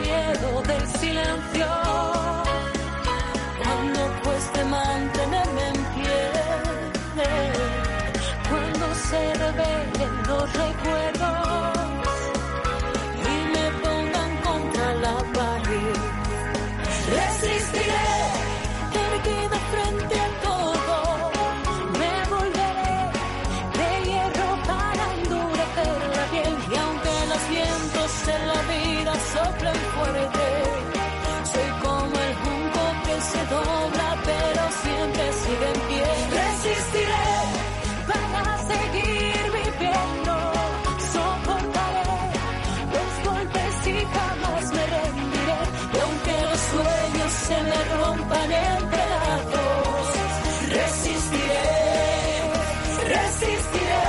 Miedo del silencio, cuando cueste mantenerme en pie cuando se revelen los recuerdos y me pongan contra la pared. Resistiré, erguida se me rompan en pedazos, resistiré, resistiré.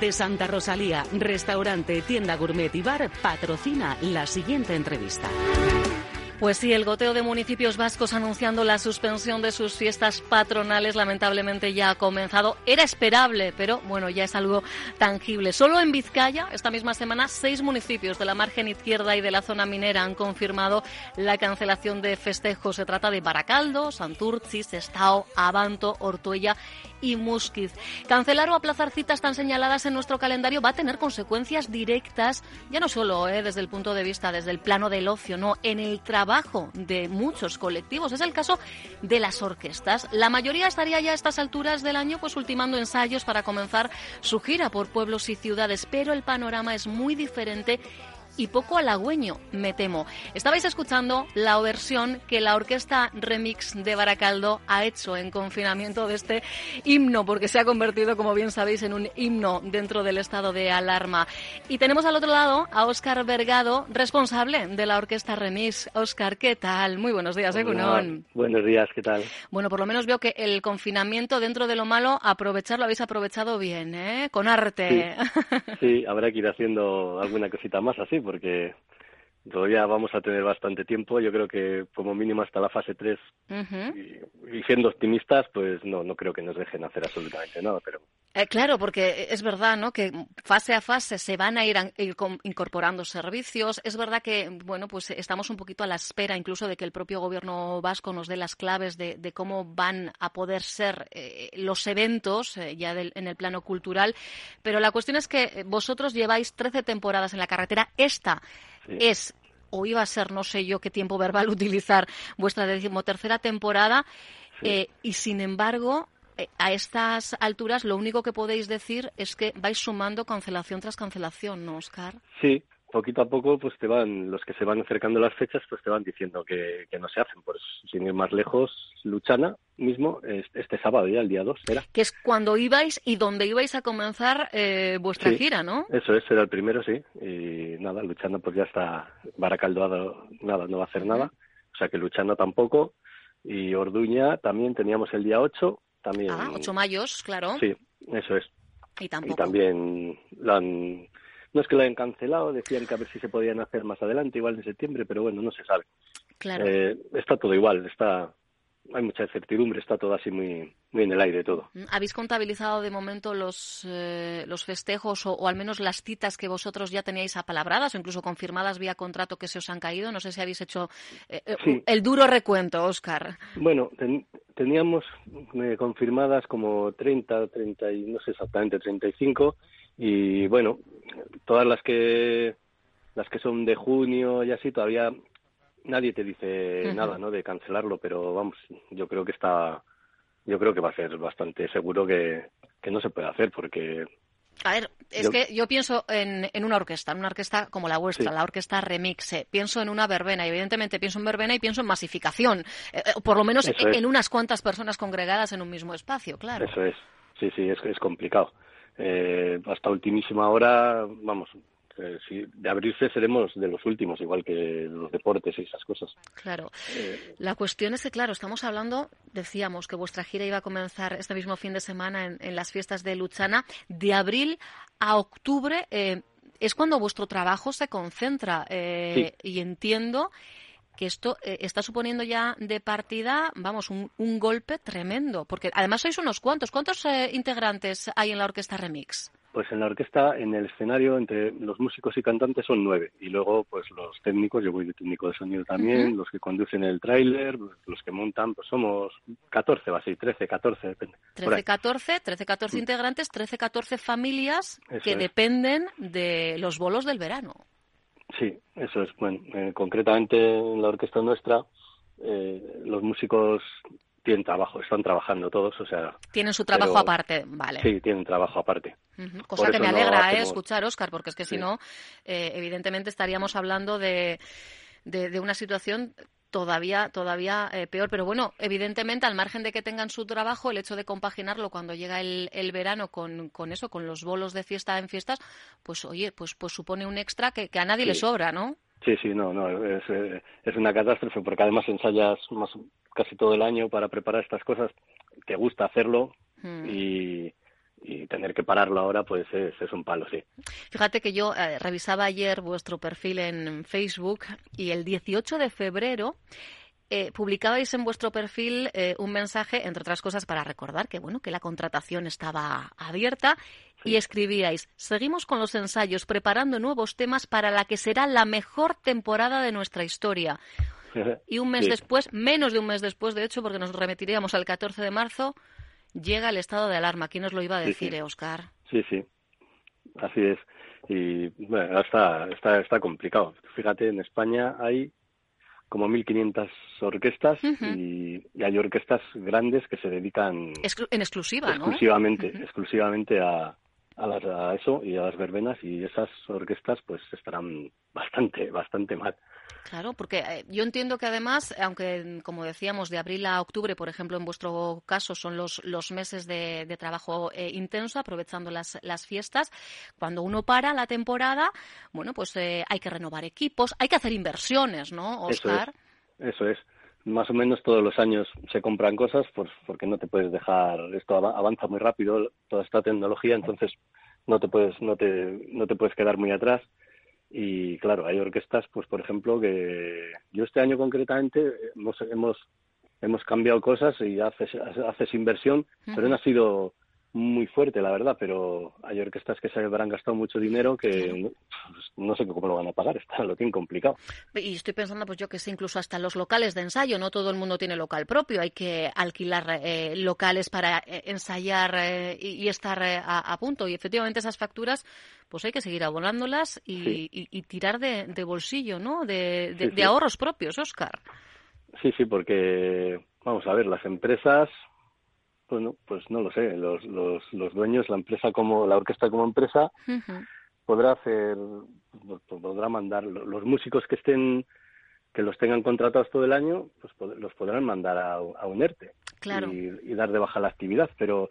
De Santa Rosalía, restaurante, tienda gourmet y bar patrocina la siguiente entrevista. Pues sí, el goteo de municipios vascos anunciando la suspensión de sus fiestas patronales lamentablemente ya ha comenzado. Era esperable, pero bueno, ya es algo tangible. Solo en Vizcaya, esta misma semana, seis municipios de la margen izquierda y de la zona minera han confirmado la cancelación de festejos. Se trata de Baracaldo, Santurci, Sestao, Abanto, Ortuella y Musquiz. Cancelar o aplazar citas tan señaladas en nuestro calendario va a tener consecuencias directas, ya no solo eh, desde el punto de vista, desde el plano del ocio, no, en el trabajo de muchos colectivos. Es el caso de las orquestas. La mayoría estaría ya a estas alturas del año pues ultimando ensayos para comenzar su gira por pueblos y ciudades, pero el panorama es muy diferente y poco halagüeño, me temo. Estabais escuchando la versión que la orquesta Remix de Baracaldo ha hecho en confinamiento de este himno, porque se ha convertido, como bien sabéis, en un himno dentro del estado de alarma. Y tenemos al otro lado a Óscar Vergado, responsable de la orquesta Remix. Óscar, ¿qué tal? Muy buenos días, ¿eh, Gunón? Buenos días, ¿qué tal? Bueno, por lo menos veo que el confinamiento, dentro de lo malo, aprovechar lo habéis aprovechado bien, ¿eh? Con arte. Sí, sí habrá que ir haciendo alguna cosita más así, porque todavía vamos a tener bastante tiempo. Yo creo que como mínimo hasta la fase 3, Ujú. y, y siendo optimistas, pues no, no creo que nos dejen hacer absolutamente nada, pero Eh, claro, porque es verdad, ¿no? Que fase a fase se van a ir, incorporando servicios. Es verdad que, bueno, pues estamos un poquito a la espera incluso de que el propio gobierno vasco nos dé las claves de, de cómo van a poder ser eh, los eventos eh, ya del- en el plano cultural. Pero la cuestión es que eh, vosotros lleváis 13 temporadas en la carretera. Esta Sí. es o iba a ser, no sé yo qué tiempo verbal utilizar, vuestra decimotercera temporada, Sí. eh, y sin embargo, eh, a estas alturas lo único que podéis decir es que vais sumando cancelación tras cancelación, ¿no, Oscar? sí, poquito a poco, pues te van, los que se van acercando las fechas, pues te van diciendo que, que no se hacen. Pues sin ir más lejos, Luchana mismo, es- este sábado ya, el día 2, era. Que es cuando ibais y donde ibais a comenzar eh, vuestra Sí. gira, ¿no? Eso es, era el primero, sí. Y nada, Luchana pues ya está, Baracaldo ha dado- nada, no va a hacer nada. O sea que Luchana tampoco. Y Orduña también teníamos el día 8, también. Ah, ocho mayos, claro. Sí, eso es. Y Y tampoco. también lo han, no es que lo hayan cancelado, decían que a ver si se podían hacer más adelante, igual en septiembre, pero bueno, no se sabe. Claro. Eh, está todo igual, está hay mucha incertidumbre, está todo así muy, muy en el aire todo. Mm, ¿Habéis contabilizado de momento los, eh, los festejos o, o, al menos las citas que vosotros ya teníais apalabradas o incluso confirmadas vía contrato que se os han caído? No sé si habéis hecho eh, eh Sí. el duro recuento, Óscar. Bueno, ten- teníamos eh, confirmadas como 30, 30 y no sé exactamente 35 y bueno, todas las que las que son de junio y así todavía nadie te dice nada, ¿no? De cancelarlo, pero vamos, yo creo que está yo creo que va a ser bastante seguro que, que no se puede hacer porque A ver, es Yo- que yo pienso en, en una orquesta, en una orquesta como la vuestra, Sí. la orquesta Remixe. Pienso en una verbena, y evidentemente pienso en verbena y pienso en masificación. Eh, eh, por lo menos en, en unas cuantas personas congregadas en un mismo espacio, claro. Eso es, sí, sí, es, es complicado. Eh, hasta ultimísima hora, vamos, eh, si de abrirse seremos de los últimos, igual que los deportes y esas cosas. Claro. Eh, La cuestión es que, claro, estamos hablando, decíamos que vuestra gira iba a comenzar este mismo fin de semana en, en las fiestas de Luchana. De abril a octubre eh, es cuando vuestro trabajo se concentra. eh, Y entiendo que esto eh, está suponiendo ya de partida, vamos, un, un golpe tremendo. Porque además sois unos cuantos. ¿Cuántos eh, integrantes hay en la orquesta Remix? Pues en la orquesta, en el escenario, entre los músicos y cantantes son nueve. Y luego, pues los técnicos, yo voy de técnico de sonido también, los que conducen el tráiler, los que montan, pues somos 14 o así, 13, 14, depende. por 13, ahí. 14, 13, 14 integrantes, 13, 14 familias Eso que es. dependen de los bolos del verano. Sí, eso es. Bueno, eh, concretamente en la orquesta nuestra, eh, los músicos tienen trabajo, están trabajando todos, o sea, Tienen su trabajo Pero- aparte, vale. sí, tienen trabajo aparte. Ujú. Cosa que me no alegra eh, escuchar, Óscar, porque es que si Sí. no, eh, evidentemente estaríamos hablando de, de, de una situación todavía todavía eh, peor. Pero bueno, evidentemente, al margen de que tengan su trabajo, el hecho de compaginarlo cuando llega el, el verano con, con eso, con los bolos de fiesta en fiestas, pues oye, pues, pues supone un extra que, que a nadie le Sí. sobra, ¿no? Sí, sí, no, no, es, eh, es una catástrofe porque además ensayas más, casi todo el año para preparar estas cosas. Te gusta hacerlo Mm. y, y tener que pararlo ahora, pues es, es un palo, sí. Fíjate que yo eh, revisaba ayer vuestro perfil en Facebook y el 18 de febrero eh, publicabais en vuestro perfil eh, un mensaje, entre otras cosas, para recordar que bueno que la contratación estaba abierta y escribíais: seguimos con los ensayos, preparando nuevos temas para la que será la mejor temporada de nuestra historia. Y un mes Sí. después, menos de un mes después, de hecho, porque nos remitiríamos al 14 de marzo, llega el estado de alarma. ¿Quién os lo iba a Sí, decir, sí. eh, Oscar? Sí, sí, así es. Y bueno, está, está, está complicado. Fíjate, en España hay como 1.500 orquestas y, y hay orquestas grandes que se dedican Exclu- en exclusiva, ¿no? exclusivamente, exclusivamente a, a, las- a eso y a las verbenas y esas orquestas pues estarán bastante, bastante mal. Claro, porque eh, yo entiendo que además, aunque como decíamos, de abril a octubre, por ejemplo, en vuestro caso son los, los meses de, de trabajo eh, intenso, aprovechando las, las fiestas, cuando uno para la temporada, bueno, pues eh, hay que renovar equipos, hay que hacer inversiones, ¿no, Eso Oscar? Eso es. Más o menos todos los años se compran cosas pues, porque no te puedes dejar, esto ava- avanza muy rápido, toda esta tecnología, entonces no te puedes, no te, no te puedes quedar muy atrás. Y claro, hay orquestas, pues por ejemplo, que yo este año concretamente hemos, hemos, hemos cambiado cosas y haces, haces inversión, pero no ha sido muy fuerte, la verdad, pero hay orquestas que se habrán gastado mucho dinero que no, pues, no sé cómo lo van a pagar, está, lo tienen complicado. Y estoy pensando, pues yo que sé, incluso hasta los locales de ensayo, no todo el mundo tiene local propio, hay que alquilar eh, locales para eh, ensayar eh, y, y estar eh, a, a punto. Y efectivamente esas facturas, pues hay que seguir abonándolas y, Sí. y- y tirar de, de bolsillo, ¿no? De, de- Sí, de sí. ahorros propios, Oscar. Sí, sí, porque, vamos a ver, las empresas, bueno, pues no lo sé, los, los, los dueños, la empresa como, la orquesta como empresa, podrá hacer, pues, podrá mandar, los músicos que estén, que los tengan contratados todo el año, pues los podrán mandar a, a un ERTE Claro. y, y dar de baja la actividad, pero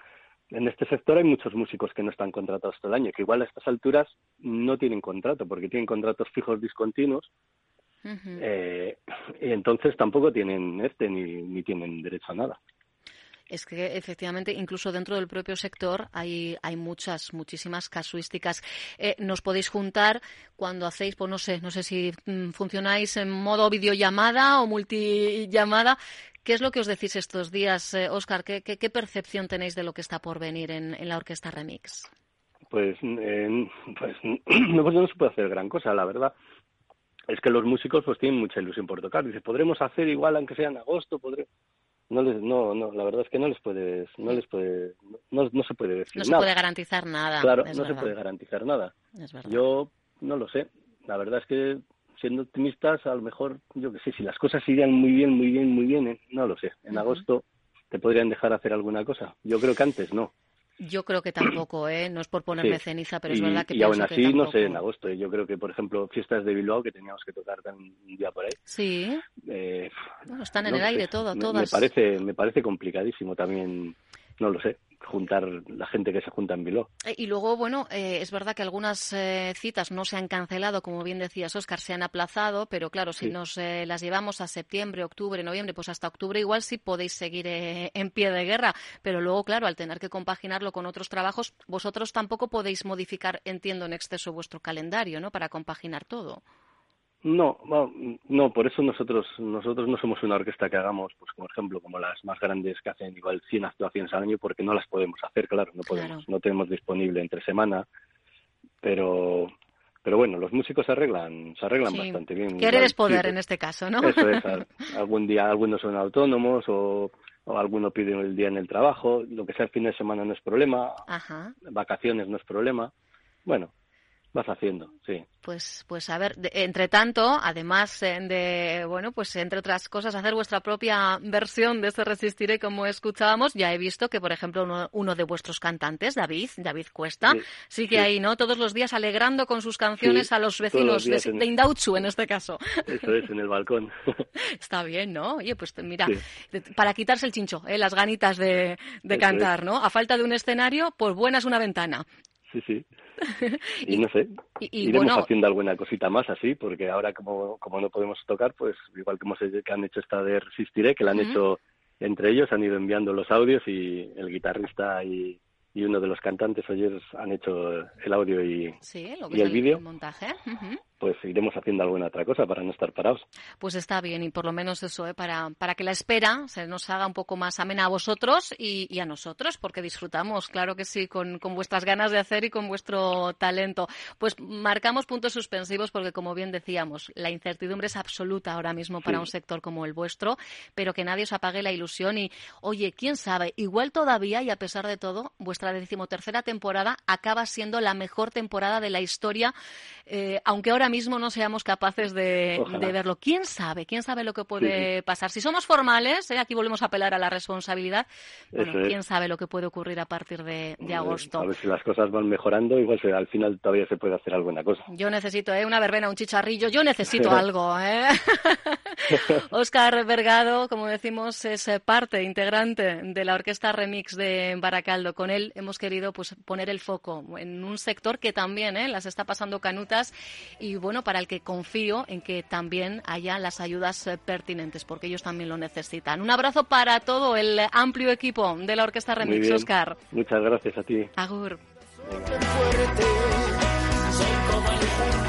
en este sector hay muchos músicos que no están contratados todo el año, que igual a estas alturas no tienen contrato, porque tienen contratos fijos discontinuos eh, y entonces tampoco tienen este ni, ni tienen derecho a nada. Es que efectivamente, incluso dentro del propio sector hay, hay muchas, muchísimas casuísticas. Eh, nos podéis juntar cuando hacéis, pues no sé, no sé si mm, funcionáis en modo videollamada o multillamada. ¿Qué es lo que os decís estos días, Oscar? ¿Qué, percepción tenéis de lo que está por venir en, la Orquesta Remix? Pues, pues no, pues no se puede hacer gran cosa, la verdad es que los músicos pues tienen mucha ilusión por tocar. Dice, podremos hacer igual aunque sea en agosto, no les no no la verdad es que no les puedes no les puede no, no se puede decir no se puede garantizar nada claro no se puede garantizar nada. Yo no lo sé. La verdad es que siendo optimistas a lo mejor yo que sé si las cosas irían muy bien muy bien muy bien ¿eh? no lo sé. En agosto te podrían dejar hacer alguna cosa. Yo creo que antes no yo creo que tampoco, ¿eh? No es por ponerme ceniza, pero es verdad que Y aún así, no sé, en agosto. Yo creo que, por ejemplo, fiestas de Bilbao que teníamos que tocar un día por ahí. Sí. Eh, están en el aire todo, todas. Me parece, me parece complicadísimo también, no lo sé juntar la gente que se junta en Biló. Eh, y luego, bueno, eh, es verdad que algunas eh, citas no se han cancelado, como bien decías, Oscar, se han aplazado, pero claro, si nos las llevamos a septiembre, octubre, noviembre, pues hasta octubre igual sí podéis seguir en pie de guerra, pero luego, claro, al tener que compaginarlo con otros trabajos, vosotros tampoco podéis modificar, entiendo, en exceso vuestro calendario, ¿no?, para compaginar todo. No, no, por eso nosotros nosotros no somos una orquesta que hagamos, pues como ejemplo, como las más grandes que hacen igual 100 actuaciones al año, porque no las podemos hacer, claro, no podemos, no tenemos disponible entre semana, pero pero bueno, los músicos se arreglan, se arreglan bastante bien. Querer es poder en este caso, ¿no? Eso es, algún día algunos son autónomos o, o alguno pide el día en el trabajo, lo que sea el fin de semana no es problema, vacaciones no es problema. Bueno, vas haciendo, sí. Pues, pues a ver, entre tanto, además eh, de, bueno, pues entre otras cosas, hacer vuestra propia versión de ese Resistiré, como escuchábamos, ya he visto que, por ejemplo, uno, de vuestros cantantes, David, David Cuesta, sí, que ahí, ¿no? Todos los días alegrando con sus canciones a los vecinos de, en... Indauchu, en este caso. Eso es, en el balcón. Está bien, ¿no? Oye, pues mira, para quitarse el chincho, ¿eh? las ganitas de, de cantar, ¿no? A falta de un escenario, pues buena es una ventana. Sí, sí. y, no sé, iremos haciendo alguna cosita más así, porque ahora como, como no podemos tocar, pues igual como se, que han hecho esta de Resistiré, que la han hecho entre ellos, han ido enviando los audios y el guitarrista y, y uno de los cantantes ayer han hecho el audio y, y el, vídeo. montaje. Pues iremos haciendo alguna otra cosa para no estar parados. Pues está bien y por lo menos eso, ¿eh? para, para que la espera se nos haga un poco más amena a vosotros y, a nosotros, porque disfrutamos, claro que sí, con, con, vuestras ganas de hacer y con vuestro talento. Pues marcamos puntos suspensivos porque, como bien decíamos, la incertidumbre es absoluta ahora mismo para un sector como el vuestro, pero que nadie os apague la ilusión y, oye, quién sabe, igual todavía y a pesar de todo, vuestra decimotercera temporada acaba siendo la mejor temporada de la historia, eh, aunque ahora mismo no seamos capaces de, verlo. ¿Quién sabe? ¿Quién sabe lo que puede pasar? Si somos formales, eh, aquí volvemos a apelar a la responsabilidad, ¿quién sabe lo que puede ocurrir a partir de, agosto? A ver si las cosas van mejorando, igual al final todavía se puede hacer alguna cosa. Yo necesito ¿eh? una verbena, un chicharrillo, yo necesito algo. ¿eh? Oscar Vergado, como decimos, es parte integrante de la Orquesta Remix de Baracaldo. Con él hemos querido pues, poner el foco en un sector que también ¿eh? las está pasando canutas y bueno, para el que confío en que también haya las ayudas eh, pertinentes, porque ellos también lo necesitan. Un abrazo para todo el amplio equipo de la Orquesta Remix, Oscar. Muchas gracias a ti. Agur. Se